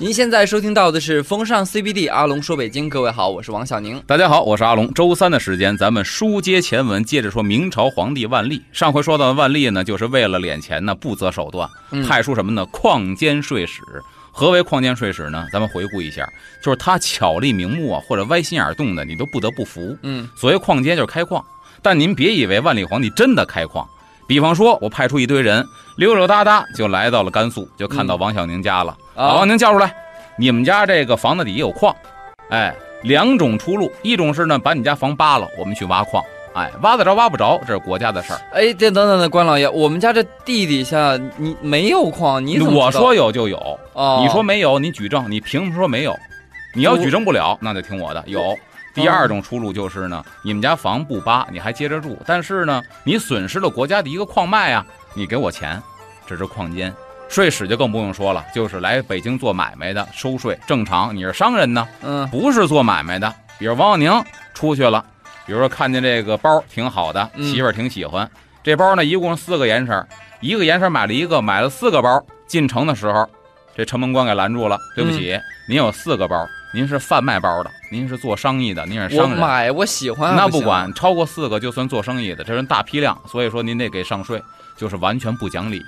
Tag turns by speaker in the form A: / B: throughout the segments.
A: 您现在收听到的是风尚 CBD 阿龙说北京，各位好，我是王小宁。
B: 大家好，我是阿龙。周三的时间，咱们书接前文，接着说明朝皇帝万历。上回说到的万历呢，就是为了敛钱呢，不择手段，派出什么呢？矿监税使。何为矿监税使呢？咱们回顾一下，就是他巧立名目啊，或者歪心眼动的，你都不得不服。
A: 嗯，
B: 所谓矿监就是开矿，但您别以为万历皇帝真的开矿。比方说，我派出一堆人，溜溜达达就来到了甘肃，就看到王小宁家了。把王宁叫出来，你们家这个房子底下有矿，哎，两种出路，一种是呢把你家房扒了，我们去挖矿，哎，挖得着挖不着，这是国家的事儿。
A: 哎，这等等的，关老爷，我们家这地底下你没有矿，你怎么
B: 我说有就有，你说没有，你举证，你凭什么说没有？你要举证不了，那就听我的。有第二种出路就是呢，你们家房不扒，你还接着住，但是呢，你损失了国家的一个矿脉啊，你给我钱，这是矿监。税史就更不用说了，就是来北京做买卖的，收税正常。你是商人呢，
A: 嗯，
B: 不是做买卖的。比如王小宁出去了，比如说看见这个包挺好的，媳妇儿挺喜欢。这包呢，一共四个颜色，一个颜色买了一个，买了四个包。进城的时候，这城门官给拦住了。对不起，您有四个包，您是贩卖包的，您是做生意的，您是商人。
A: 我买，我喜欢。
B: 那不管，超过四个就算做生意的，这人大批量，所以说您得给上税。就是完全不讲理，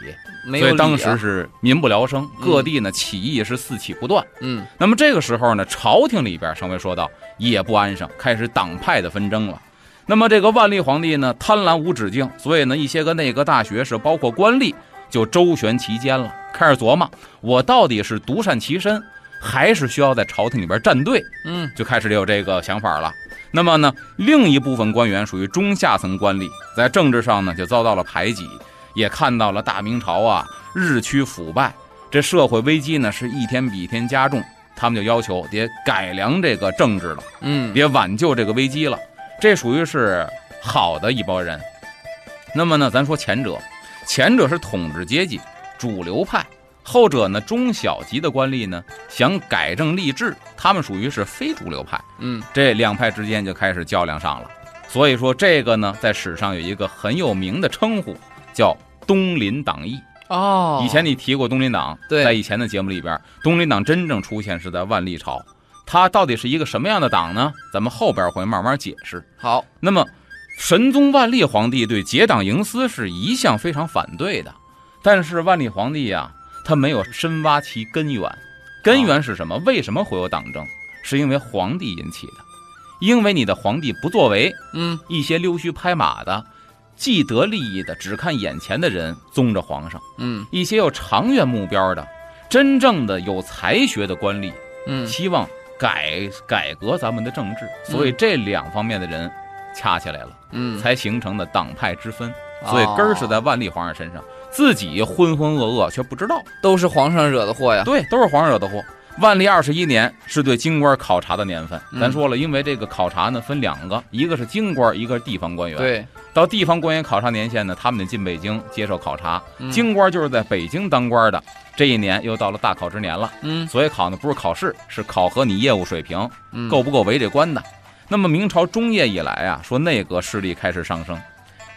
B: 所以当时是民不聊生，各地呢起义是四起不断。
A: 嗯，
B: 那么这个时候呢，朝廷里边上回说到也不安生，开始党派的纷争了。那么这个万历皇帝呢贪婪无止境，所以呢一些个内阁大学士，包括官吏就周旋其间了，开始琢磨我到底是独善其身，还是需要在朝廷里边站队？
A: 嗯，
B: 就开始有这个想法了。那么呢，另一部分官员属于中下层官吏，在政治上呢就遭到了排挤。也看到了大明朝啊日趋腐败，这社会危机呢是一天比一天加重，他们就要求得改良这个政治了，
A: 嗯，
B: 得挽救这个危机了。这属于是好的一帮人。那么呢，咱说前者，前者是统治阶级主流派，后者呢中小级的官吏呢想改正吏治，他们属于是非主流派。
A: 嗯，
B: 这两派之间就开始较量上了。所以说这个呢，在史上有一个很有名的称呼。叫东林党议
A: 哦，
B: 以前你提过东林党，
A: 对，
B: 在以前的节目里边，东林党真正出现是在万历朝，它到底是一个什么样的党呢？咱们后边会慢慢解释。
A: 好，
B: 那么神宗万历皇帝对结党营私是一向非常反对的，但是万历皇帝呀，他没有深挖其根源，根源是什么？为什么会有党争？是因为皇帝引起的，因为你的皇帝不作为，
A: 嗯，
B: 一些溜须拍马的。既得利益的、只看眼前的人宗着皇上，
A: 嗯，
B: 一些有长远目标的、真正的有才学的官吏，
A: 嗯，
B: 希望改改革咱们的政治，所以这两方面的人掐起来了，
A: 嗯，
B: 才形成的党派之分。所以根儿是在万历皇上身上，自己浑浑噩噩却不知道，
A: 都是皇上惹的祸呀。
B: 对，都是皇上惹的祸。万历二十一年是对京官考察的年份，咱说了，因为这个考察呢分两个，一个是京官，一个是地方官员。
A: 对。
B: 到地方官员考察年限呢，他们得进北京接受考察。京官就是在北京当官的，这一年又到了大考之年了。
A: 嗯，
B: 所以考呢不是考试，是考核你业务水平，够不够为这官的。那么明朝中叶以来啊，说内阁势力开始上升，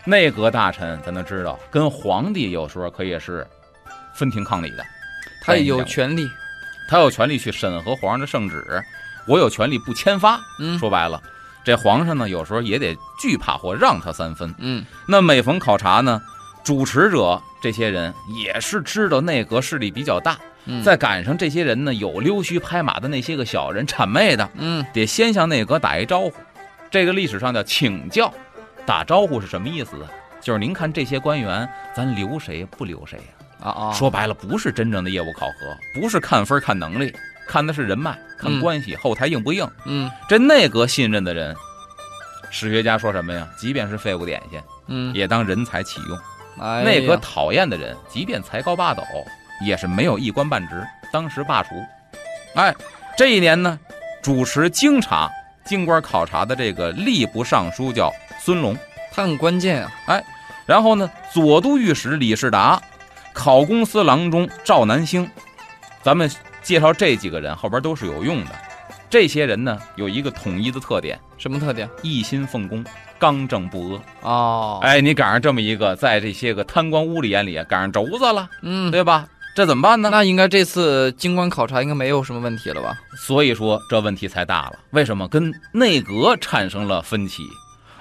B: 内阁大臣咱都知道，跟皇帝有时候可以是分庭抗礼的，
A: 他有权利，
B: 他有权利去审核皇上的圣旨，我有权利不签发。
A: 嗯，
B: 说白了。这皇上呢，有时候也得惧怕或让他三分。
A: 嗯，
B: 那每逢考察呢，主持者这些人也是知道内阁势力比较大，再赶上这些人呢有溜须拍马的那些个小人谄媚的，
A: 嗯，
B: 得先向内阁打一招呼。这个历史上叫请教，打招呼是什么意思？就是您看这些官员，咱留谁不留谁
A: 呀？啊啊！
B: 说白了，不是真正的业务考核，不是看分看能力。看的是人脉，看关系，后台硬不硬？
A: 嗯，
B: 这内阁信任的人，史学家说什么呀？即便是废物点心，
A: 嗯，
B: 也当人才启用。
A: 哎，
B: 内阁讨厌的人，即便才高八斗，也是没有一官半职，当时罢黜。哎，这一年呢，主持京察京官考察的这个吏部尚书叫孙龙，
A: 他很关键啊。
B: 哎，然后呢，左都御史李世达，考公司郎中赵南星，咱们。介绍这几个人后边都是有用的，这些人呢有一个统一的特点，
A: 什么特点？
B: 一心奉公，刚正不阿。
A: 哦，
B: 哎，你赶上这么一个，在这些个贪官污吏眼里赶上轴子了，
A: 嗯，
B: 对吧？这怎么办呢？
A: 那应该这次京官考察应该没有什么问题了吧？
B: 所以说这问题才大了。为什么跟内阁产生了分歧？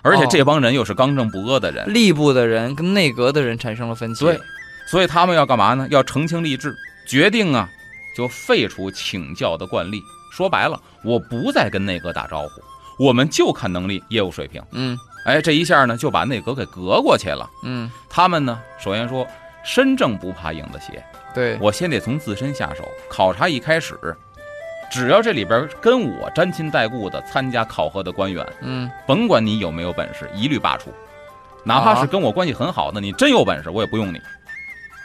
B: 而且这帮人又是刚正不阿的人，
A: 吏部的人跟内阁的人产生了分歧。
B: 对，所以他们要干嘛呢？要澄清吏治，决定啊，就废除请教的惯例。说白了，我不再跟内阁打招呼，我们就看能力、业务水平。
A: 嗯，
B: 哎，这一下呢，就把内阁给隔过去了。
A: 嗯，
B: 他们呢，首先说身正不怕影子斜。
A: 对
B: 我先得从自身下手。考察一开始，只要这里边跟我沾亲带故的参加考核的官员，
A: 嗯，
B: 甭管你有没有本事，一律罢黜。哪怕是跟我关系很好的，你真有本事，我也不用你。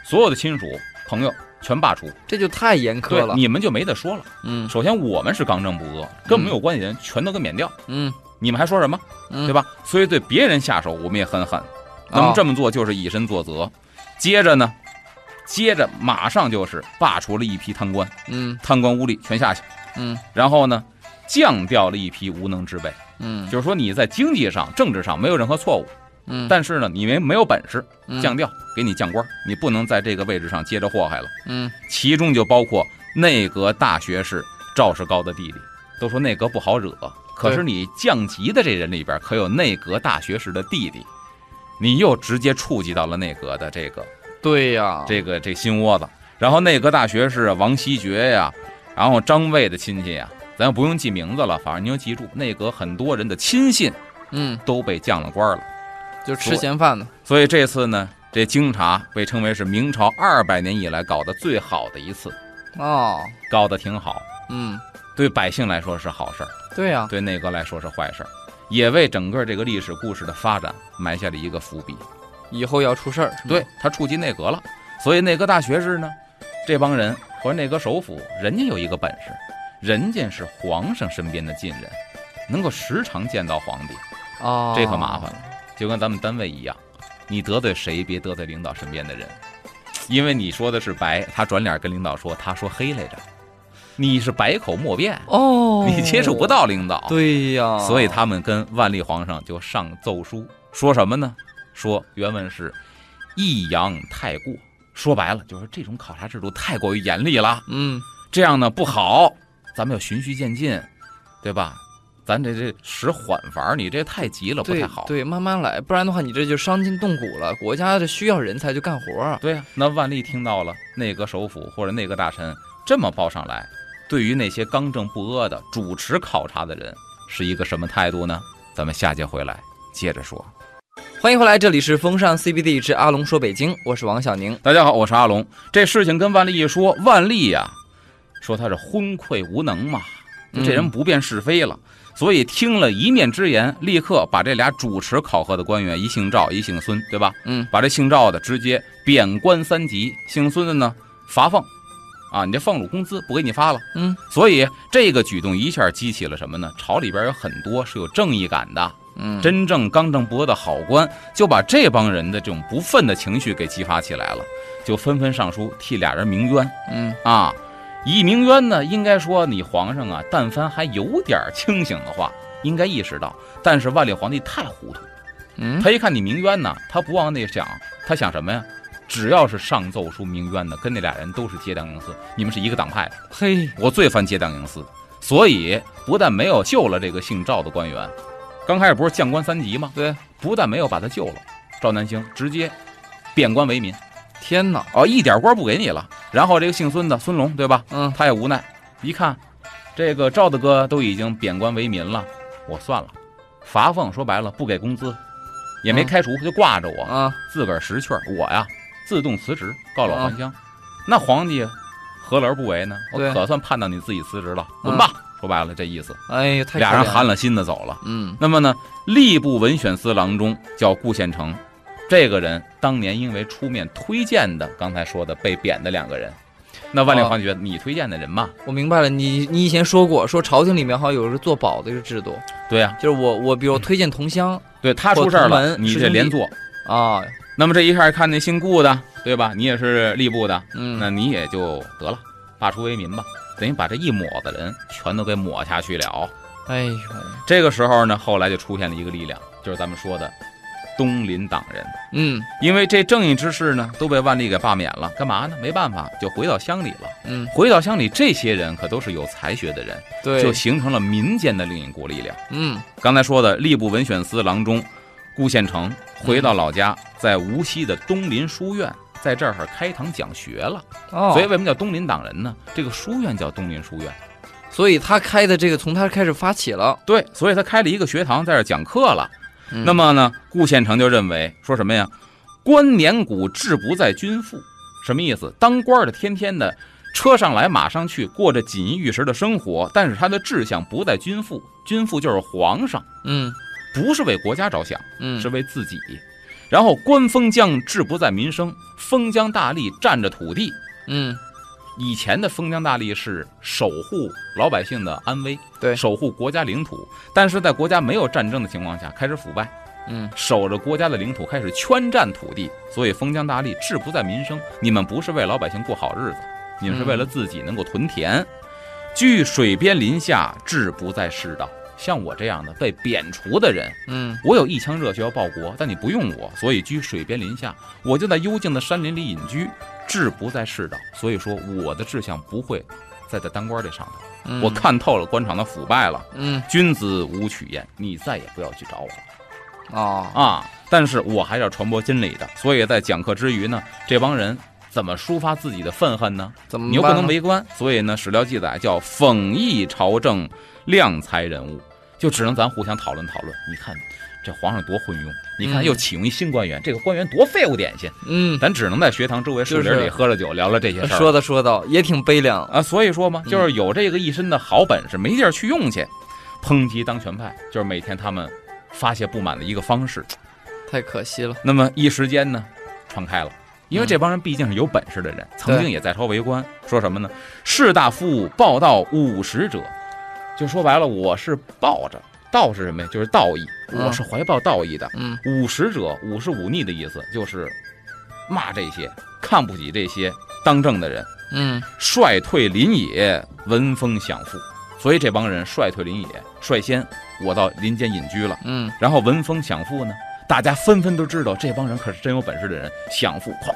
B: 所有的亲属朋友全罢黜，
A: 这就太严苛了。
B: 你们就没得说了。
A: 嗯，
B: 首先我们是刚正不阿，跟我们有关系的人全都给免掉。
A: 嗯，
B: 你们还说什么？对吧？所以对别人下手，我们也很狠。那么这么做就是以身作则。接着呢？接着马上就是罢黜了一批贪官，
A: 嗯，
B: 贪官污吏全下去，
A: 嗯，
B: 然后呢，降掉了一批无能之辈，
A: 嗯，
B: 就是说你在经济上、政治上没有任何错误，
A: 嗯，
B: 但是呢，你没没有本事，降调，给你降官，你不能在这个位置上接着祸害了，
A: 嗯，
B: 其中就包括内阁大学士赵世高的弟弟，都说内阁不好惹，可是你降级的这人里边可有内阁大学士的弟弟，你又直接触及到了内阁的这个。
A: 对呀，
B: 这个这心窝子，然后内阁大学士王希爵呀，然后张卫的亲戚呀，咱又不用记名字了，反正你就记住，内阁很多人的亲信，
A: 嗯，
B: 都被降了官了，
A: 就吃闲饭的。
B: 所以这次呢，这京察被称为是明朝二百年以来搞得最好的一次，
A: 哦，
B: 搞得挺好，
A: 嗯，
B: 对百姓来说是好事儿，
A: 对呀，
B: 对内阁来说是坏事儿，也为整个这个历史故事的发展埋下了一个伏笔。
A: 以后要出事儿，
B: 对他触及内阁了，所以内阁大学士呢，这帮人或者内阁首辅，人家有一个本事，人家是皇上身边的近人，能够时常见到皇帝，
A: 哦，
B: 这可麻烦了，就跟咱们单位一样，你得罪谁，别得罪领导身边的人，因为你说的是白，他转脸跟领导说他说黑来着，你是百口莫辩
A: 哦，
B: 你接触不到领导，
A: 对呀，
B: 所以他们跟万历皇上就上奏书，说什么呢？说原文是“抑扬太过”，说白了就是这种考察制度太过于严厉了。
A: 嗯，
B: 这样呢不好，咱们要循序渐进，对吧？咱这这使缓法，你这太急了，不太好。
A: 对，慢慢来，不然的话你这就伤筋动骨了。国家这需要人才就干活。
B: 对呀，那万历听到了内阁首辅或者内阁大臣这么报上来，对于那些刚正不阿的主持考察的人是一个什么态度呢？咱们下节回来接着说。
A: 欢迎回来，这里是风尚 CBD 之阿龙说北京，我是王小宁。
B: 大家好，我是阿龙。这事情跟万历一说，万历呀，说他是昏聩无能嘛，就这人不辨是非了。所以听了一面之言，立刻把这俩主持考核的官员，一姓赵，一姓孙，对吧？
A: 嗯，
B: 把这姓赵的直接贬官三级，姓孙的呢罚俸，啊，你这俸禄工资不给你发了。
A: 嗯，
B: 所以这个举动一下激起了什么呢？朝里边有很多是有正义感的。
A: 嗯，
B: 真正刚正不阿的好官，就把这帮人的这种不忿的情绪给激发起来了，就纷纷上书替俩人鸣冤。
A: 嗯
B: 啊，一鸣冤呢，应该说你皇上啊，但凡还有点清醒的话，应该意识到。但是万历皇帝太糊涂，
A: 嗯，
B: 他一看你鸣冤呢，他不往那想，他想什么呀？只要是上奏书鸣冤的，跟那俩人都是结党营私，你们是一个党派的。
A: 嘿，
B: 我最烦结党营私，所以不但没有救了这个姓赵的官员。刚开始不是降官三级吗？
A: 对，
B: 不但没有把他救了，赵南星直接贬官为民。
A: 天哪！
B: 哦，一点官不给你了。然后这个姓孙的孙龙，对吧？
A: 嗯，
B: 他也无奈，一看这个赵大哥都已经贬官为民了，我算了，罚俸说白了不给工资，也没开除，就挂着我
A: 啊，
B: 自个儿识趣儿，我呀自动辞职，告老还乡。那皇帝何乐而不为呢？我可算盼到你自己辞职了，滚吧！说白了这意思。
A: 哎呀，太
B: 俩人寒了心的走了。
A: 嗯，
B: 那么呢，吏部文选司郎中叫顾宪成，这个人当年因为出面推荐的，刚才说的被贬的两个人，那万历皇帝觉得你推荐的人嘛，
A: 我明白了。你你以前说过，说朝廷里面好像有一个做保的一个制度。
B: 对呀，
A: 就是我我比如推荐同乡，
B: 对他出事儿了，你这连坐
A: 啊。
B: 那么这一下看那姓顾的，对吧？你也是吏部的，
A: 嗯，
B: 那你也就得了，罢黜为民吧。等于把这一抹子人全都给抹下去了。
A: 哎呦，
B: 这个时候呢，后来就出现了一个力量，就是咱们说的东林党人。
A: 嗯
B: 因为这正义之士呢都被万历给罢免了，干嘛呢？没办法，就回到乡里了。
A: 嗯，
B: 回到乡里，这些人可都是有才学的人，
A: 对，
B: 就形成了民间的另一股力量。
A: 嗯
B: 刚才说的吏部文选司郎中顾宪成回到老家，在无锡的东林书院，在这儿开堂讲学了。
A: 哦，
B: 所以为什么叫东林党人呢？这个书院叫东林书院。
A: 所以他开的这个从他开始发起了。
B: 对，所以他开了一个学堂，在这儿讲课了。
A: 嗯
B: 那么呢，顾宪成就认为说什么呀？官年谷志不在君父，什么意思？当官的天天的车上来马上去，过着锦衣玉食的生活，但是他的志向不在君父，君父就是皇上，
A: 嗯
B: 不是为国家着想，
A: 嗯
B: 是为自己。然后官封疆志不在民生，封疆大吏占着土地。
A: 嗯
B: 以前的封疆大吏是守护老百姓的安危，
A: 对
B: 守护国家领土。但是在国家没有战争的情况下，开始腐败，
A: 嗯
B: 守着国家的领土，开始圈占土地。所以封疆大吏志不在民生，你们不是为老百姓过好日子，你们是为了自己能够屯田。居水边林下，志不在世道。像我这样的被贬除的人，
A: 嗯
B: 我有一腔热血要报国，但你不用我，所以居水边林下，我就在幽静的山林里隐居，志不在世道。所以说，我的志向不会在在当官这上头。
A: 嗯，
B: 我看透了官场的腐败了，
A: 嗯
B: 君子无取焉，你再也不要去找我了
A: 啊
B: 啊！但是我还是要传播真理的，所以在讲课之余呢，这帮人怎么抒发自己的愤恨呢？
A: 怎么
B: 你又不能为官，所以呢，史料记载叫讽议朝政，量才人物，就只能咱互相讨论讨论。你看这皇上多昏庸，你看
A: 嗯
B: 又启用一新官员，这个官员多废物点心，
A: 嗯，
B: 咱只能在学堂周围树林里喝了酒，聊聊这些事儿。
A: 说的说到也挺悲凉。
B: 啊，所以说嘛，
A: 嗯
B: 就是有这个一身的好本事，没地儿去用去，抨击当权派，就是每天他们发泄不满的一个方式。
A: 太可惜了。
B: 那么一时间呢，传开了。因为
A: 嗯
B: 这帮人毕竟是有本事的人，曾经也在朝为官。说什么呢？士大夫报道五十者，就说白了，我是抱着道是什么呀？就是道义，
A: 嗯
B: 我是怀抱道义的。
A: 嗯
B: 五十者，五是忤逆的意思，就是骂这些看不起这些当政的人。
A: 嗯
B: 率退林野，闻风享富。所以这帮人率退林野，率先我到林间隐居了。
A: 嗯
B: 然后闻风享富呢，大家纷纷都知道这帮人可是真有本事的人，享富咵，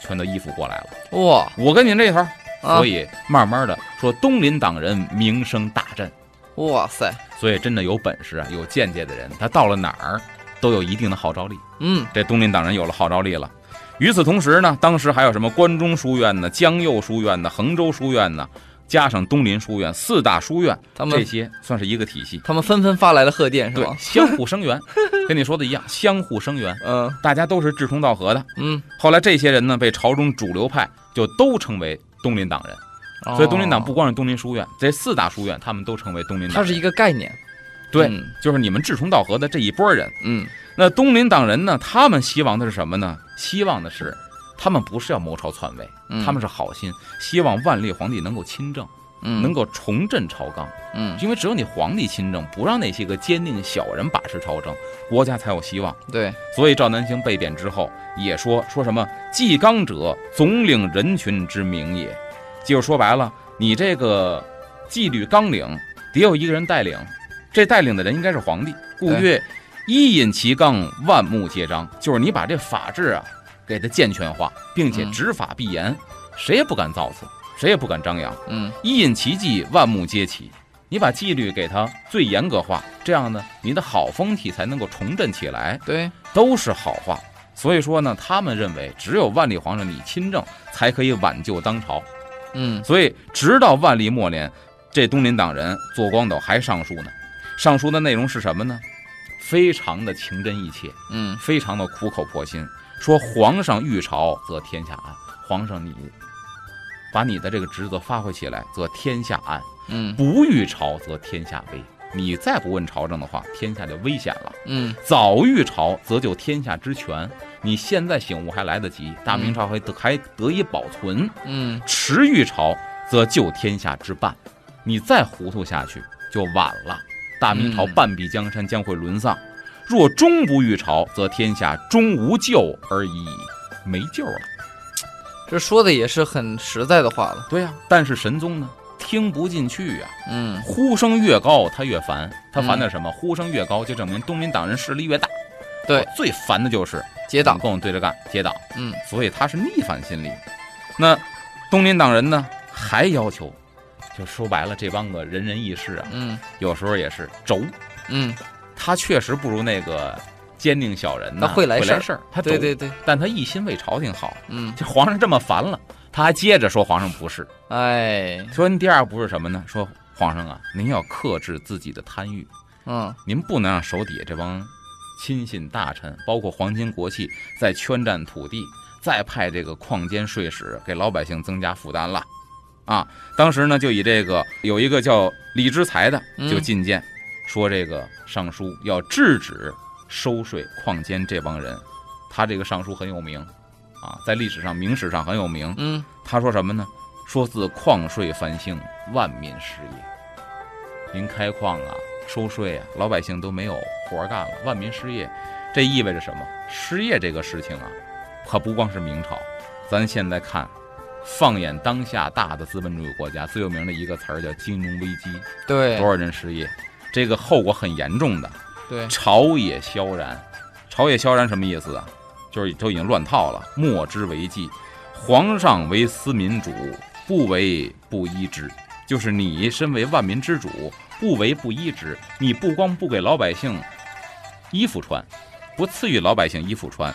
B: 全都依附过来了。
A: 哇
B: 我跟您这头，
A: 啊
B: 所以慢慢的说，东林党人名声大振。
A: 哇塞
B: 所以真的有本事啊，有见解的人，他到了哪儿都有一定的号召力。
A: 嗯
B: 这东林党人有了号召力了。与此同时呢，当时还有什么关中书院呢、江右书院呢、衡州书院呢，加上东林书院四大书院，
A: 他们
B: 这些算是一个体系。
A: 他们纷纷发来了贺电是
B: 对
A: 吧，？
B: 相互声援，跟你说的一样，相互声援，
A: 嗯
B: 大家都是志同道合的。
A: 嗯，
B: 后来这些人呢，被朝中主流派就都称为东林党人，所以东林党不
A: 哦，
B: 光是东林书院，这四大书院他们都成为东林党人。
A: 它是一个概念。
B: 对，
A: 嗯
B: 就是你们志同道合的这一波人。
A: 嗯
B: 那东林党人呢，他们希望的是什么呢？希望的是，他们不是要谋朝篡位，
A: 嗯，
B: 他们是好心，希望万历皇帝能够亲政，
A: 嗯
B: 能够重振朝纲。
A: 嗯
B: 因为只有你皇帝亲政，不让那些个奸佞小人把持朝政，国家才有希望。
A: 对
B: 所以赵南星被贬之后，也说说什么“纪纲者，总领人群之名也”，就是说白了，你这个纪律纲领得有一个人带领，这带领的人应该是皇帝。故曰：“一引其纲，万目皆张。”就是你把这法治啊给它健全化，并且
A: 嗯
B: 执法必严，谁也不敢造次，谁也不敢张扬。
A: 嗯
B: 一引其迹，万木皆起。你把纪律给它最严格化，这样呢，你的好风气才能够重振起来。
A: 对
B: 都是好话。所以说呢，他们认为只有万历皇上你亲政，才可以挽救当朝。
A: 嗯
B: 所以直到万历末年，这东林党人左光斗还上书呢。上书的内容是什么呢？非常的情真意切，
A: 嗯
B: 非常的苦口婆心，说皇上御朝则天下安。皇上你把你的这个职责发挥起来，则天下安；
A: 嗯
B: 不遇朝则天下危。你再不问朝政的话，天下就危险了。
A: 嗯
B: 早遇朝，则就天下之权。你现在醒悟还来得及，大明朝还得还得以保存；
A: 嗯
B: 迟遇朝，则救天下之半。你再糊涂下去就晚了，大明朝
A: 嗯
B: 半壁江山将会沦丧。若终不遇朝，则天下终无救而已，没救了。
A: 这说的也是很实在的话了。
B: 对呀、但是神宗呢，听不进去呀、
A: 嗯
B: 呼声越高，他越烦。他烦的是什么？呼声越高，就证明东林党人势力越大。
A: 对，
B: 最烦的就是
A: 结党，
B: 跟我对着干，结党。
A: 嗯，
B: 所以他是逆反心理。那东林党人呢，还要求，就说白了，这帮个仁人义士啊，
A: 嗯，
B: 有时候也是轴。
A: 嗯，
B: 他确实不如那个奸佞小人，
A: 他会来
B: 事
A: 儿，
B: 他
A: 对对对，
B: 但他一心为朝廷好。
A: 嗯，
B: 这皇上这么烦了，他还接着说皇上不是。
A: 哎，
B: 说您第二不是什么呢？说皇上啊，您要克制自己的贪欲。
A: 嗯，
B: 您不能让手底下这帮亲信大臣，包括皇亲国戚，再圈占土地，再派这个矿监税使给老百姓增加负担了。啊，当时呢，就以这个有一个叫李之才的就进谏，说这个尚书要制止收税矿监这帮人。他这个上书很有名，啊，在历史上明史上很有名。
A: 嗯，
B: 他说什么呢？说自矿税繁兴，万民失业。您开矿啊？收税啊，老百姓都没有活干了，万民失业，这意味着什么？失业这个事情啊，可不光是明朝，咱现在看，放眼当下大的资本主义国家，最有名的一个词儿叫金融危机，
A: 对，
B: 多少人失业，这个后果很严重的。
A: 对，
B: 朝野萧然，朝野萧然什么意思啊？就是都已经乱套了，莫之为继，皇上为私民主，不为不依之，就是你身为万民之主。不为不依之，你不光不给老百姓衣服穿，不赐予老百姓衣服穿，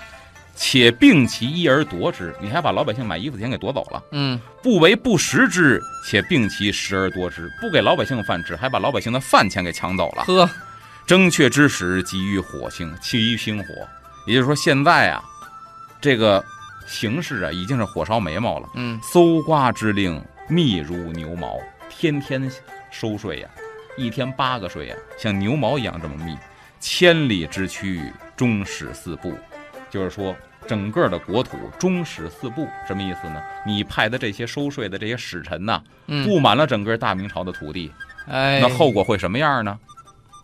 B: 且并其衣而夺之，你还把老百姓买衣服的钱给夺走了。
A: 嗯，
B: 不为不食之，且并其食而夺之，不给老百姓饭吃，还把老百姓的饭钱给抢走了。
A: 呵，
B: 争阙之时，急于火星，气于星火。也就是说，现在啊，这个形势啊，已经是火烧眉毛了。
A: 嗯，
B: 搜刮之令密如牛毛，天天收税呀。一天八个税呀，像牛毛一样这么密，千里之区终始四部，就是说整个的国土终始四部，什么意思呢？你派的这些收税的这些使臣呐，布满了整个大明朝的土地，
A: 哎，
B: 那后果会什么样呢？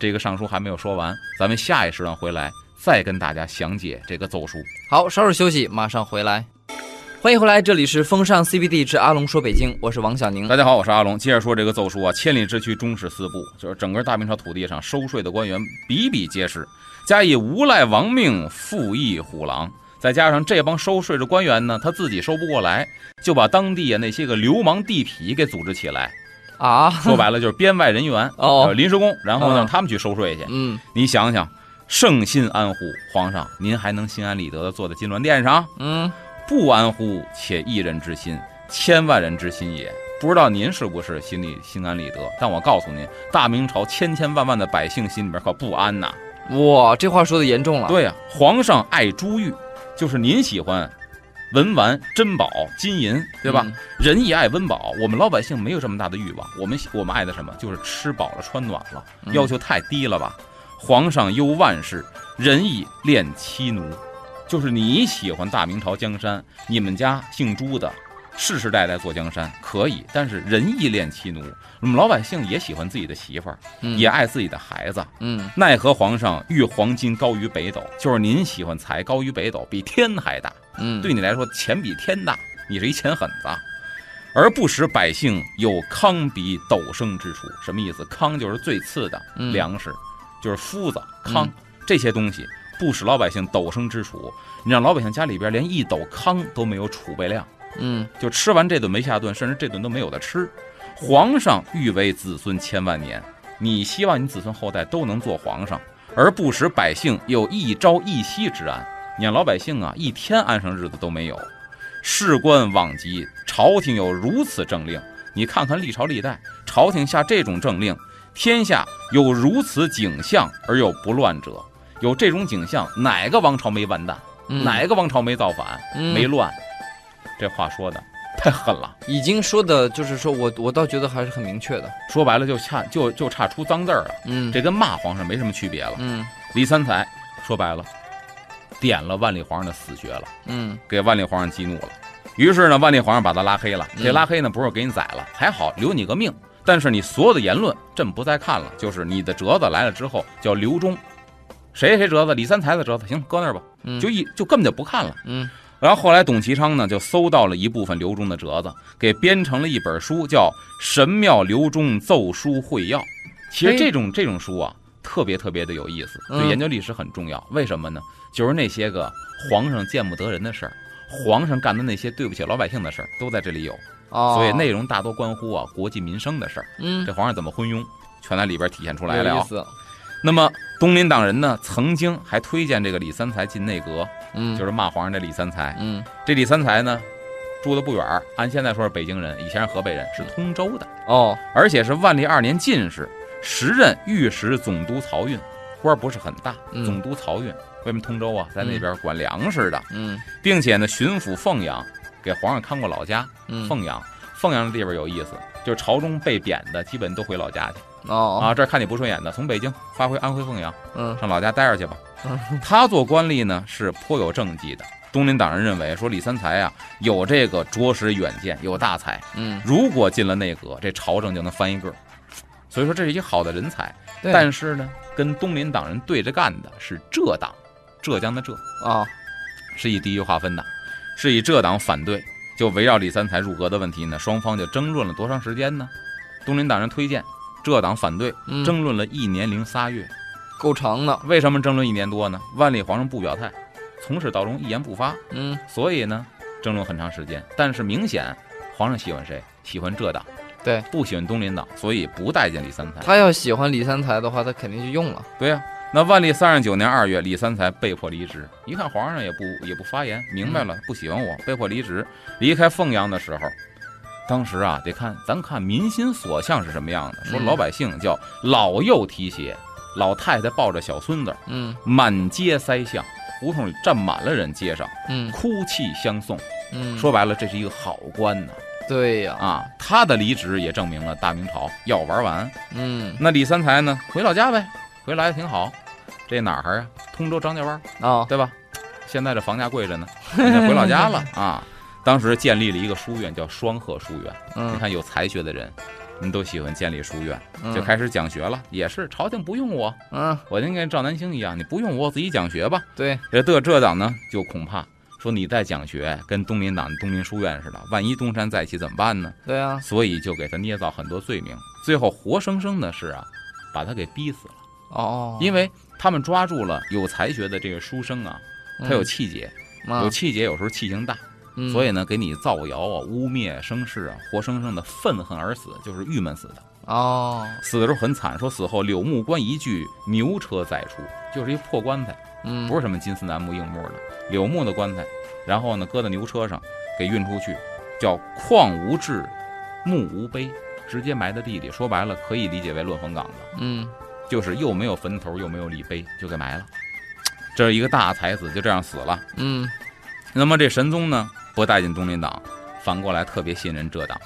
B: 这个上书还没有说完，咱们下一时段回来再跟大家详解这个奏书。
A: 好，稍事休息，马上回来。欢迎回来，这里是风尚 CBD 之阿龙说北京，我是王小宁。
B: 大家好，我是阿龙。接着说这个奏书啊，千里之区，终始四部，就是整个大明朝土地上收税的官员比比皆是，加以无赖亡命，复役虎狼，再加上这帮收税的官员呢，他自己收不过来，就把当地啊那些个流氓地痞给组织起来
A: 啊，
B: 说白了就是编外人员
A: 哦，
B: 临时工，然后让他们去收税去。
A: 嗯，
B: 你想想，圣心安乎？皇上，您还能心安理得的坐在金銮殿上？
A: 嗯。
B: 不安乎？且一人之心，千万人之心也。不知道您是不是心里心安理得？但我告诉您，大明朝千千万万的百姓心里边可不安呐！
A: 哇，这话说的严重了。
B: 对呀，皇上爱珠玉，就是您喜欢文玩珍宝金银，对吧？人也爱温饱，我们老百姓没有这么大的欲望，我们我们爱的什么？就是吃饱了穿暖了，要求太低了吧？皇上忧万事，人亦恋妻奴。就是你喜欢大明朝江山，你们家姓朱的，世世代代做江山可以，但是仁义恋妻奴，我们老百姓也喜欢自己的媳妇儿，也爱自己的孩子。
A: 嗯，
B: 奈何皇上欲黄金高于北斗？就是您喜欢财高于北斗，比天还大。
A: 嗯，
B: 对你来说钱比天大，你是一钱狠子，而不使百姓有糠比斗升之处。什么意思？糠就是最次的粮食，就是麸子、糠这些东西。不使老百姓斗生之处，你让老百姓家里边连一斗糠都没有储备量，
A: 嗯，
B: 就吃完这顿没下顿，甚至这顿都没有的吃。皇上欲为子孙千万年，你希望你子孙后代都能做皇上，而不使百姓有一朝一夕之安。你看老百姓啊，一天安生日子都没有。事关往极，朝廷有如此政令，你看看历朝历代，朝廷下这种政令，天下有如此景象而又不乱者。有这种景象，哪个王朝没完蛋？哪个王朝没造反？没乱？这话说的 太狠了，
A: 已经说的，就是说我我倒觉得还是很明确的。
B: 说白了，就差就就差出脏字儿了。
A: 嗯，
B: 这跟骂皇上没什么区别了。
A: 嗯，
B: 李三才说白了，点了万历皇上的死穴了。
A: 嗯，
B: 给万历皇上激怒了。于是呢，万历皇上把他拉黑了。这拉黑呢，不是给你宰了，还好留你个命。但是你所有的言论，朕不再看了。就是你的折子来了之后，叫刘忠。谁谁折子？李三才的折子，行，搁那儿吧。就一就根本就不看了。
A: 嗯，
B: 然后后来董其昌呢，就搜到了一部分刘忠的折子，给编成了一本书，叫《神庙刘忠奏书会要》。其实这种这种书啊，特别特别的有意思，对研究历史很重要。为什么呢？就是那些个皇上见不得人的事儿，皇上干的那些对不起老百姓的事儿，都在这里有。所以内容大多关乎啊国计民生的事儿。
A: 嗯，
B: 这皇上怎么昏庸，全在里边体现出来了。
A: 有意思。
B: 那么东林党人呢，曾经还推荐这个李三才进内阁，
A: 嗯，
B: 就是骂皇上这李三才。
A: 嗯，
B: 这李三才呢，住的不远，按现在说是北京人，以前是河北人，是通州的。
A: 哦，
B: 而且是万历二年进士，时任御史总督漕运，官不是很大。总督漕运，为什么通州啊，在那边管粮食的。
A: 嗯，
B: 并且呢，巡抚凤阳。给皇上看过老家，凤阳，凤阳的地方有意思，就是朝中被贬的，基本都回老家去。
A: 哦
B: 啊，这看你不顺眼的，从北京发回安徽凤阳，
A: 嗯，
B: 上老家待着去吧。他做官吏呢是颇有政绩的。东林党人认为说李三才啊有这个着实远见，有大才。
A: 嗯，
B: 如果进了内阁，这朝政就能翻一个。所以说这是一好的人才。但是呢，跟东林党人对着干的是浙党，浙江的浙
A: 啊，
B: 是以地域划分的。是以浙党反对，就围绕李三才入阁的问题呢，双方就争论了多长时间呢？东林党人推荐，浙党反对，争论了一年零仨月，
A: 够长的。
B: 为什么争论一年多呢？万历皇上不表态，从始到终一言不发，
A: 嗯，
B: 所以呢，争论很长时间。但是明显，皇上喜欢谁？喜欢浙党，
A: 对，
B: 不喜欢东林党，所以不待见李三才。
A: 他要喜欢李三才的话，他肯定就用了。
B: 对呀。那万历三十九年二月，李三才被迫离职。一看皇上也不也不发言，明白了，不喜欢我，被迫离职。离开凤阳的时候，当时啊，得看咱看民心所向是什么样的。说老百姓叫老幼提携，老太太抱着小孙子，
A: 嗯，
B: 满街塞巷，胡同里站满了人，街上，
A: 嗯，
B: 哭泣相送，
A: 嗯，
B: 说白了，这是一个好官呐。
A: 对呀，
B: 啊，他的离职也证明了大明朝要玩完。
A: 嗯，
B: 那李三才呢，回老家呗，回来挺好。这哪儿啊？通州张家湾
A: 啊，
B: 对吧？现在这房价贵着呢，回老家了 啊。当时建立了一个书院，叫双鹤书院。嗯你看有才学的人，你都喜欢建立书院，就开始讲学了。也是朝廷不用我，
A: 嗯，
B: 我就跟赵南星一样，你不用我，自己讲学吧。
A: 对，
B: 这这浙党呢，就恐怕说你在讲学，跟东林党东林书院似的，万一东山再起怎么办呢？
A: 对啊，
B: 所以就给他捏造很多罪名，最后活生生的是啊，把他给逼死了。
A: 哦，
B: 因为他们抓住了有才学的这个书生啊，他有气节，有气节，有时候气性大，所以呢，给你造谣啊，污蔑生事啊，活生生的愤恨而死，就是郁闷死的。
A: 哦，
B: 死的时候很惨，说死后柳木棺一具，牛车载出，就是一破棺材，
A: 嗯，
B: 不是什么金丝楠木硬木的柳木的棺材，然后呢，搁在牛车上给运出去，叫矿无志，木无碑，直接埋在地里。说白了，可以理解为乱坟岗子。
A: 嗯。
B: 就是又没有坟头，又没有立碑，就给埋了。这是一个大才子，就这样死了。
A: 嗯，
B: 那么这神宗呢，不带进东林党，反过来特别信任浙党，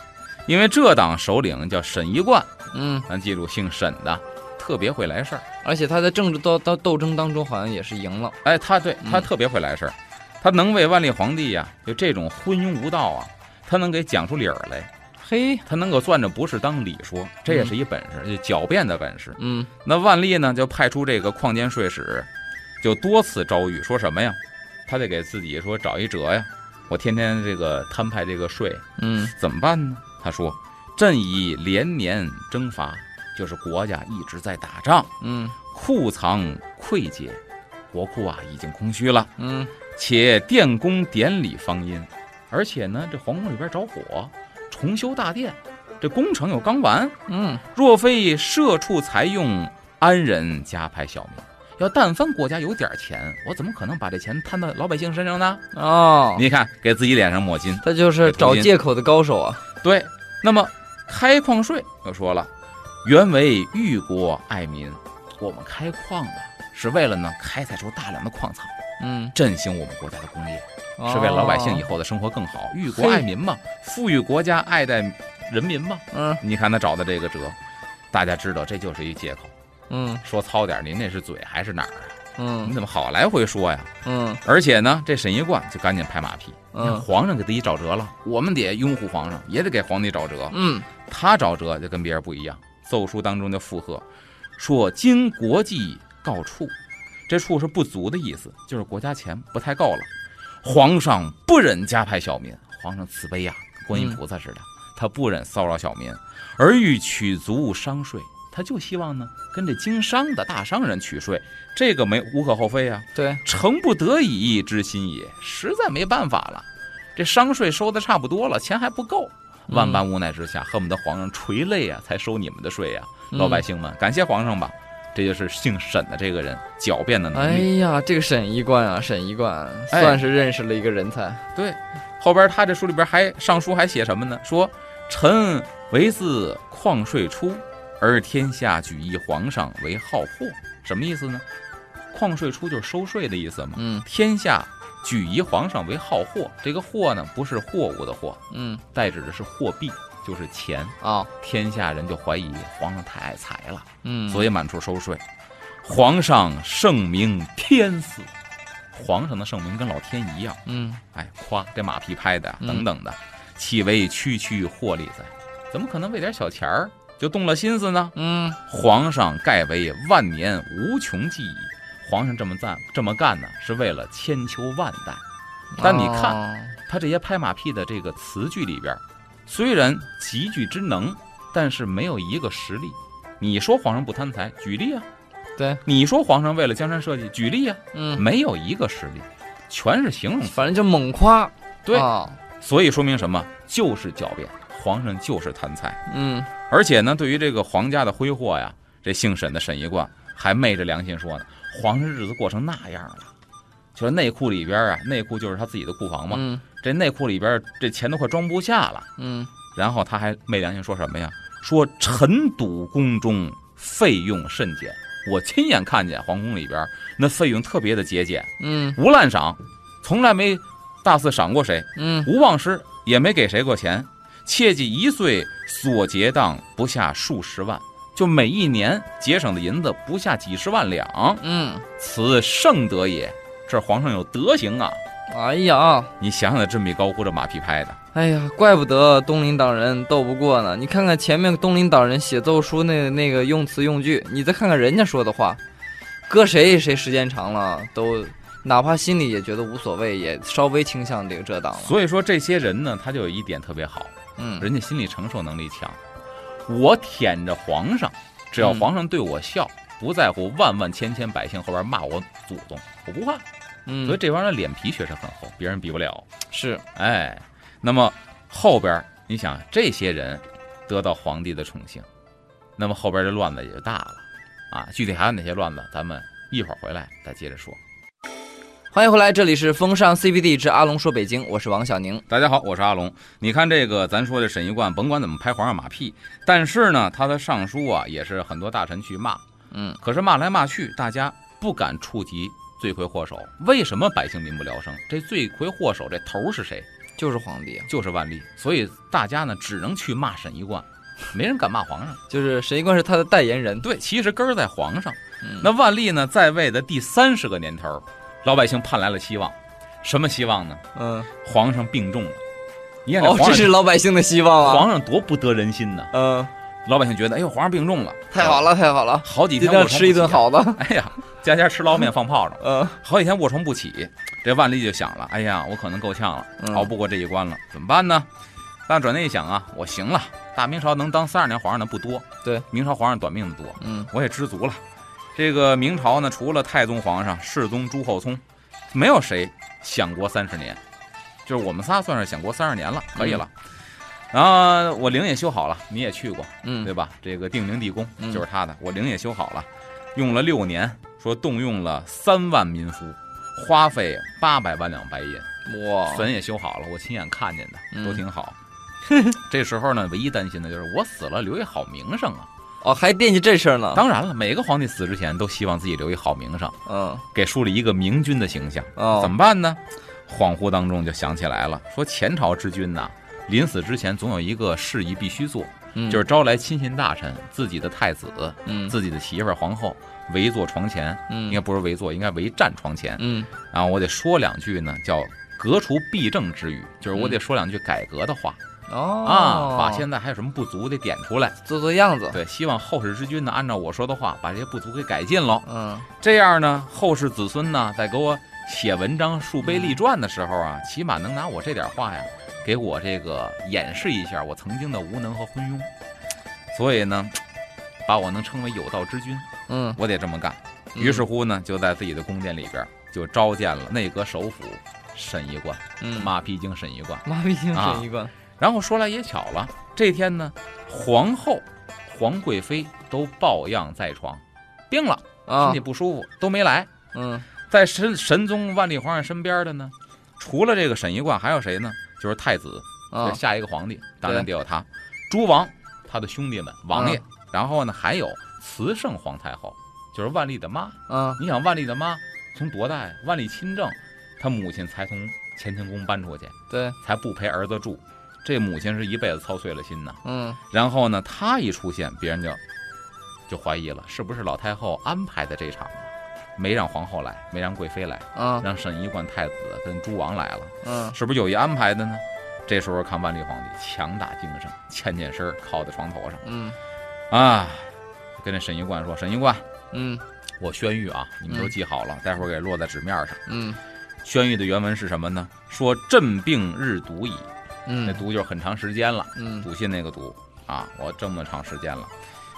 B: 因为浙党首领叫沈一贯。
A: 嗯，
B: 咱记住，姓沈的，特别会来事儿，
A: 而且他在政治斗斗斗争当中好像也是赢了。
B: 哎，他对他特别会来事儿，他能为万历皇帝呀，就这种昏庸无道啊，他能给讲出理儿来。
A: 嘿，
B: 他能够攥着不是当理说，这也是一本事，就狡辩的本事。
A: 嗯，
B: 那万历呢，就派出这个矿监税使，就多次遭遇，说什么呀？他得给自己说找一辙呀。我天天这个摊派这个税，
A: 嗯，
B: 怎么办呢？他说，朕以连年征伐，就是国家一直在打仗，
A: 嗯，
B: 库藏匮竭，国库啊已经空虚了，
A: 嗯，
B: 且电工典礼方殷，而且呢，这皇宫里边着火。重修大殿，这工程又刚完。
A: 嗯，
B: 若非社畜才用，安人加派小民？要但凡国家有点钱，我怎么可能把这钱摊到老百姓身上呢？
A: 哦，
B: 你看，给自己脸上抹金，
A: 他就是找借口的高手啊。
B: 对，那么开矿税又说了，原为裕国爱民，我们开矿的，是为了呢开采出大量的矿藏，
A: 嗯，
B: 振兴我们国家的工业。是为了老百姓以后的生活更好，裕国爱民嘛，富裕国家爱戴人民嘛。
A: 嗯，
B: 你看他找的这个辙，大家知道这就是一借口。
A: 嗯，
B: 说糙点，您那是嘴还是哪儿啊？
A: 嗯，
B: 你怎么好来回说呀？
A: 嗯，
B: 而且呢，这沈一贯就赶紧拍马屁。
A: 嗯，
B: 皇上给自己找辙了，我们得拥护皇上，也得给皇帝找辙。
A: 嗯，
B: 他找辙就跟别人不一样，奏书当中就附和说：“今国际告处，这处是不足的意思，就是国家钱不太够了。”皇上不忍加派小民，皇上慈悲呀，观音菩萨似的，他不忍骚扰小民，而欲取足商税，他就希望呢跟这经商的大商人取税，这个没无可厚非啊。
A: 对，
B: 诚不得已之心也，实在没办法了。这商税收的差不多了，钱还不够，万般无奈之下，恨不得皇上垂泪啊，才收你们的税呀，老百姓们，感谢皇上吧。这就是姓沈的这个人狡辩的能
A: 力。哎呀，这个沈一贯啊，沈一贯算是认识了一个人才。
B: 对，后边他这书里边还上书还写什么呢？说臣为自旷税出，而天下举一皇上为好货，什么意思呢？矿税出就是收税的意思嘛。
A: 嗯，
B: 天下。举一皇上为好货，这个货呢不是货物的货，
A: 嗯，
B: 代指的是货币，就是钱
A: 啊。
B: 天下人就怀疑皇上太爱财了，
A: 嗯，
B: 所以满处收税。皇上圣明天子，皇上的圣明跟老天一样，
A: 嗯，
B: 哎，夸这马屁拍的等等的，岂为区区获利在？怎么可能为点小钱儿就动了心思呢？
A: 嗯，
B: 皇上盖为万年无穷记忆。皇上这么赞这么干呢，是为了千秋万代。但你看他这些拍马屁的这个词句里边，虽然极具之能，但是没有一个实例。你说皇上不贪财，举例啊？
A: 对，
B: 你说皇上为了江山社稷，举例啊？
A: 嗯，
B: 没有一个实例，全是形容词，
A: 反正就猛夸。
B: 对，所以说明什么？就是狡辩，皇上就是贪财。
A: 嗯，
B: 而且呢，对于这个皇家的挥霍呀，这姓沈的沈一贯还昧着良心说呢。皇上日子过成那样了，就是内库里边啊，内库就是他自己的库房嘛。
A: 嗯，
B: 这内库里边这钱都快装不下了。
A: 嗯，
B: 然后他还昧良心说什么呀？说臣睹宫中费用甚减，我亲眼看见皇宫里边那费用特别的节俭。
A: 嗯，
B: 无滥赏，从来没大肆赏过谁。
A: 嗯，
B: 无妄施，也没给谁过钱。切记一岁所结当不下数十万。就每一年节省的银子不下几十万两，
A: 嗯，
B: 此圣德也，这皇上有德行啊！
A: 哎呀，
B: 你想想这米高呼这马屁拍的，
A: 哎呀，怪不得东林党人斗不过呢。你看看前面东林党人写奏书那那个用词用句，你再看看人家说的话，搁谁谁时间长了都，哪怕心里也觉得无所谓，也稍微倾向这个这党了。
B: 所以说这些人呢，他就有一点特别好，
A: 嗯，
B: 人家心理承受能力强。我舔着皇上，只要皇上对我笑，不在乎万万千千百姓后边骂我祖宗，我不怕。
A: 嗯，
B: 所以这帮人脸皮确实很厚，别人比不了。
A: 是，
B: 哎，那么后边你想，这些人得到皇帝的宠幸，那么后边这乱子也就大了啊。具体还有哪些乱子，咱们一会儿回来再接着说。
A: 欢迎回来，这里是风尚 CBD 之阿龙说北京，我是王小宁。
B: 大家好，我是阿龙。你看这个，咱说这沈一贯，甭管怎么拍皇上马屁，但是呢，他的上书啊，也是很多大臣去骂，
A: 嗯，
B: 可是骂来骂去，大家不敢触及罪魁祸首。为什么百姓民不聊生？这罪魁祸首这头是谁？
A: 就是皇帝，
B: 就是万历。所以大家呢，只能去骂沈一贯，没人敢骂皇上。
A: 就是沈一贯是他的代言人。
B: 对，其实根儿在皇上。
A: 嗯，
B: 那万历呢，在位的第三十个年头。老百姓盼来了希望，什么希望呢？
A: 嗯，
B: 皇上病重了。你看，
A: 哦，这是老百姓的希望啊！
B: 皇上多不得人心呢。
A: 嗯，
B: 老百姓觉得，哎呦，皇上病重了，
A: 太好了，太好了，
B: 好几天
A: 要吃一顿好的。
B: 哎呀，家家吃捞面放炮仗。
A: 嗯，
B: 好几天卧床不起，这万历就想了，哎呀，我可能够呛了，熬不过这一关了，怎么办呢？但转念一想啊，我行了，大明朝能当三十年皇上的不多，
A: 对，
B: 明朝皇上短命的多，
A: 嗯，
B: 我也知足了。这个明朝呢，除了太宗皇上、世宗朱厚熜。没有谁享国三十年，就是我们仨算是享国三十年了，可以了。然后我陵也修好了，你也去过，
A: 嗯，
B: 对吧？这个定陵地宫就是他的，我陵也修好了，用了六年，说动用了三万民夫，花费八百万两白银，
A: 哇，
B: 坟也修好了，我亲眼看见的，都挺好。这时候呢，唯一担心的就是我死了留一好名声啊。
A: 哦，还惦记这事儿呢？
B: 当然了，每个皇帝死之前都希望自己留一好名声，
A: 嗯，
B: 给树立一个明君的形象。
A: 哦，
B: 怎么办呢？恍惚当中就想起来了，说前朝之君呐，临死之前总有一个事宜必须做，就是招来亲信大臣、自己的太子、
A: 嗯，
B: 自己的媳妇儿、皇后围坐床前，
A: 嗯，
B: 应该不是围坐，应该围站床前，
A: 嗯，
B: 然后我得说两句呢，叫革除弊政之语，就是我得说两句改革的话。
A: 哦
B: 啊，把现在还有什么不足得点出来，
A: 做做样子。
B: 对，希望后世之君呢，按照我说的话，把这些不足给改进了。
A: 嗯，
B: 这样呢，后世子孙呢，在给我写文章、树碑立传的时候啊，起码能拿我这点话呀，给我这个演示一下我曾经的无能和昏庸。所以呢，把我能称为有道之君，
A: 嗯，
B: 我得这么干。
A: 嗯
B: 于是乎呢，就在自己的宫殿里边就召见了内阁首辅沈一贯，
A: 嗯，
B: 马屁精沈一贯。
A: 马屁精
B: 啊
A: 沈一贯，
B: 然后说来也巧了，这天呢，皇后、皇贵妃都抱恙在床，病了，身
A: 啊
B: 体，不舒服，都没来。
A: 嗯
B: 在神神宗万历皇上身边的呢，除了这个沈一贯，还有谁呢？就是太子，下一个皇帝，当然得有他。诸王，他的兄弟们，王爷。然后呢，还有慈圣皇太后，就是万历的妈。
A: 啊
B: 你想，万历的妈从多大呀？万历亲政，他母亲才从乾清宫搬出去，
A: 对，
B: 才不陪儿子住。这母亲是一辈子操碎了心呐。
A: 嗯
B: 然后呢，他一出现，别人就就怀疑了，是不是老太后安排的这场啊？没让皇后来，没让贵妃来，
A: 啊
B: 让沈一贯太子跟诸王来了，
A: 嗯
B: 是不是有意安排的呢？这时候看万历皇帝强打精神，欠欠身儿靠在床头上
A: 嗯
B: 啊，跟这沈一贯说：“沈一贯，
A: 嗯
B: 我宣谕啊，你们都记好了，待会儿给落在纸面上。
A: 嗯
B: 宣谕的原文是什么呢？说朕病日笃矣，那毒就是很长时间了，
A: 嗯
B: 笃信那个笃啊，我这么长时间了，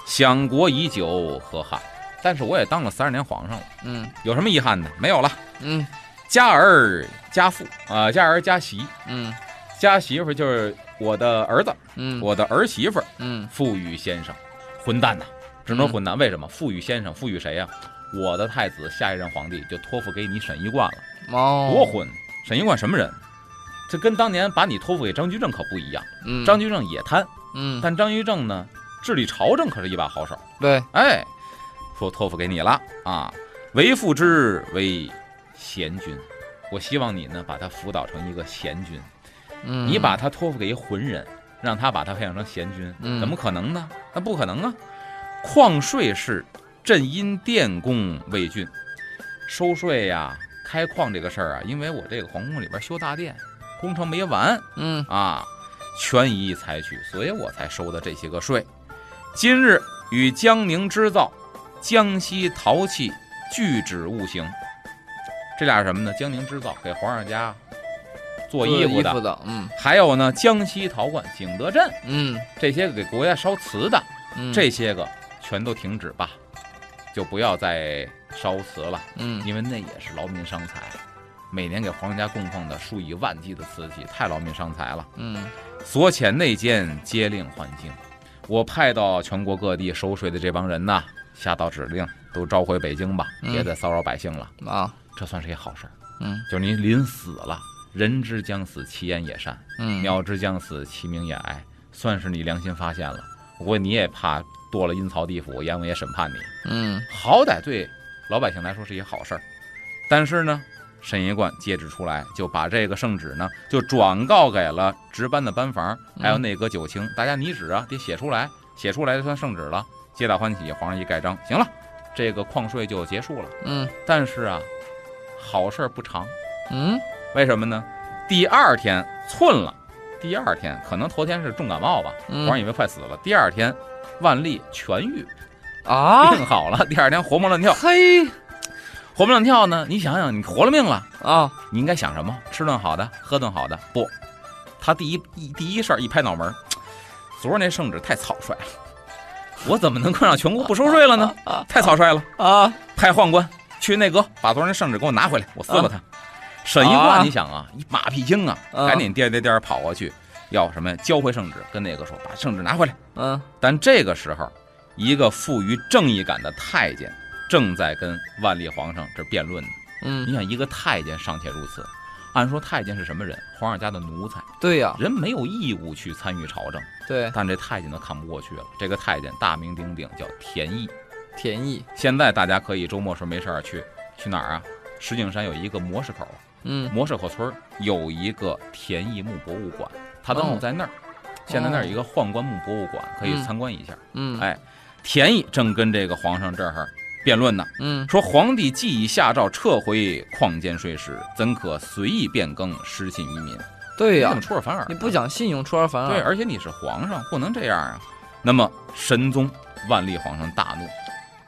B: 享国已久，何憾？但是我也当了三十年皇上了，
A: 嗯
B: 有什么遗憾的？没有了。
A: 嗯
B: 家儿家父啊、家儿家媳，
A: 嗯
B: 家媳妇就是我的儿子，
A: 嗯
B: 我的儿媳妇，
A: 嗯
B: 傅宇先生，混蛋呐，只能混蛋。为什么？傅宇先生，傅宇谁呀、我的太子，下一任皇帝就托付给你沈一贯了，
A: 哦，
B: 多混！沈一贯什么人？这跟当年把你托付给张居正可不一样。
A: 嗯
B: 张居正也贪，
A: 嗯
B: 但张居正呢，治理朝政可是一把好手。
A: 对
B: 哎，说托付给你了啊，为父之为贤君。我希望你呢，把他辅导成一个贤君。
A: 嗯
B: 你把他托付给一浑人，让他把他培养成贤君，
A: 嗯
B: 怎么可能呢？那不可能啊！矿税是朕因电工为郡，收税呀、开矿这个事儿啊，因为我这个皇宫里边修大殿，工程没完
A: 嗯
B: 啊，权宜采取，所以我才收的这些个税。今日与江宁织造、江西陶器聚酯物行。这俩是什么呢？江宁织造给皇上家做衣服的，
A: 的，嗯
B: 还有呢，江西陶罐、景德镇
A: 嗯
B: 这些个给国家烧瓷的，
A: 嗯
B: 这些个全都停止吧，就不要再烧瓷了，
A: 嗯
B: 因为那也是劳民伤财。每年给皇家供奉的数以万计的瓷器，太劳民伤财了。
A: 嗯
B: 所遣内监皆令还京。我派到全国各地收税的这帮人呐，下道指令，都召回北京吧，
A: 嗯
B: 别再骚扰百姓了。
A: 啊
B: 这算是一好事儿，
A: 嗯
B: 就是您临死了，人之将死，其言也善。
A: 嗯
B: 鸟之将死，其鸣也哀，算是你良心发现了。不过你也怕堕了阴曹地府，阎王爷审判你。
A: 嗯
B: 好歹对老百姓来说是一好事儿，但是呢，沈一贯接旨出来，就把这个圣旨呢，就转告给了值班的班房，还有内阁九卿，大家拟旨啊，得写出来，写出来就算圣旨了，皆大欢喜。皇上一盖章，行了，这个矿税就结束了。
A: 嗯
B: 但是啊，好事不长，
A: 嗯
B: 为什么呢？第二天寸了，第二天可能头天是重感冒吧，
A: 嗯
B: 皇上以为快死了。第二天万历痊愈，
A: 啊
B: 病好了，第二天活蹦乱跳，
A: 嘿
B: 活蹦乱跳呢？你想想，你活了命了，
A: 啊
B: 你应该想什么？吃顿好的，喝顿好的。不，他第一一第一事儿一拍脑门儿，昨儿那圣旨太草率了，我怎么能够让全国不收税了呢？太草率了。
A: 啊
B: 派宦官去内阁把昨儿那圣旨给我拿回来，我撕了他。沈一
A: 啊
B: 贯，你想啊，一马屁精啊，
A: 啊
B: 赶紧颠颠颠跑过去，要什么呀？交回圣旨，跟内阁说把圣旨拿回来。
A: 嗯
B: 但这个时候，一个富于正义感的太监正在跟万历皇上这辩论呢。嗯你
A: 嗯
B: 想，一个太监尚且如此，按说太监是什么人？皇上家的奴才，
A: 对呀
B: 人没有义务去参与朝政。
A: 对
B: 但这太监都看不过去了。这个太监大名鼎鼎，叫田毅。
A: 田毅
B: 现在大家可以周末时候没事儿去去哪儿啊？石景山有一个模式口，
A: 嗯
B: 模式口村有一个田毅墓博物馆，他的
A: 哦
B: 墓在那儿。现在那儿有一个宦官墓博物馆，可以参观一下。
A: 嗯
B: 哎田毅正跟这个皇上这儿辩论呢，
A: 嗯
B: 说皇帝既已下诏撤回矿监税时，怎可随意变更，失信于民？
A: 对呀
B: 出尔反尔呢？
A: 你不讲信用出尔反尔
B: 对，而且你是皇上，不能这样啊。那么神宗万历皇上大怒，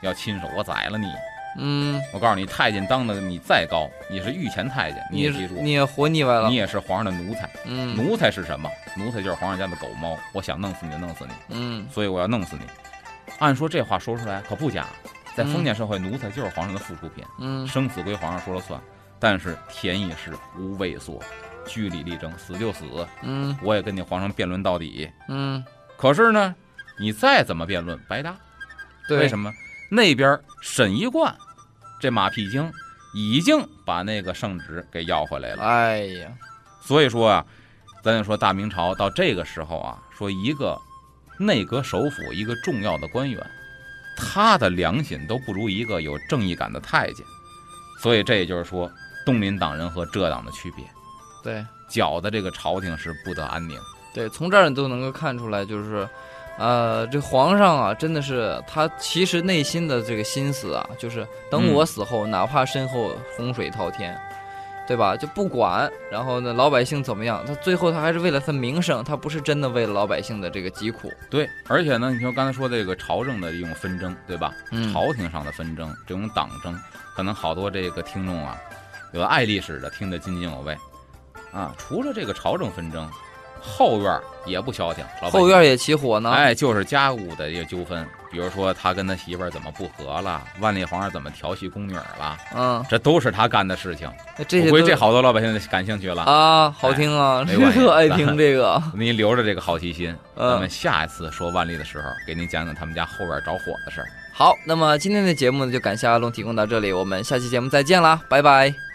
B: 要亲手我宰了你。
A: 嗯
B: 我告诉你，太监当的你再高，你是御前太监，你
A: 你
B: 也记住，
A: 你也活腻歪了
B: 你也是皇上的奴才。
A: 嗯
B: 奴才是什么？奴才就是皇上家的狗猫。我想弄死你就弄死你，
A: 嗯
B: 所以我要弄死你。按说这话说出来可不假，在封建社会，奴才就是皇上的附属品，
A: 嗯，
B: 生死归皇上说了算。但是田义是无畏缩，据理力争，死就死，
A: 嗯
B: 我也跟你皇上辩论到底。
A: 嗯，
B: 可是呢，你再怎么辩论白搭，
A: 对，
B: 为什么？那边沈一贯这马屁精已经把那个圣旨给要回来了。
A: 哎呀，
B: 所以说啊，咱就说大明朝到这个时候啊，说一个内阁首辅，一个重要的官员，他的良心都不如一个有正义感的太监。所以这也就是说，东林党人和浙党的区别，
A: 对
B: 搅的这个朝廷是不得安宁。
A: 对，从这儿你都能够看出来，就是，呃，这皇上啊，真的是他其实内心的这个心思啊，就是等我死后，哪怕身后洪水滔天。对吧？就不管，然后呢，老百姓怎么样？他最后他还是为了他名声，他不是真的为了老百姓的这个疾苦。
B: 对，而且呢，你说刚才说这个朝政的一种纷争，对吧？
A: 嗯
B: 朝廷上的纷争，这种党争，可能好多这个听众啊，有爱历史的听得津津有味啊。除了这个朝政纷争，后院也不消停，老
A: 后院也起火呢。
B: 哎，就是家务的一个纠纷，比如说他跟他媳妇儿怎么不和了，万历皇上怎么调戏宫女儿了，
A: 嗯，
B: 这都是他干的事情。
A: 那这
B: 估计这好多老百姓感兴趣了。
A: 啊，好听啊，
B: 没 关系
A: 特爱听这个。
B: 您留着这个好奇心，
A: 嗯
B: 咱们下一次说万历的时候，给您讲讲他们家后院着火的事儿。
A: 好，那么今天的节目呢，就感谢阿龙提供到这里，我们下期节目再见啦，拜拜。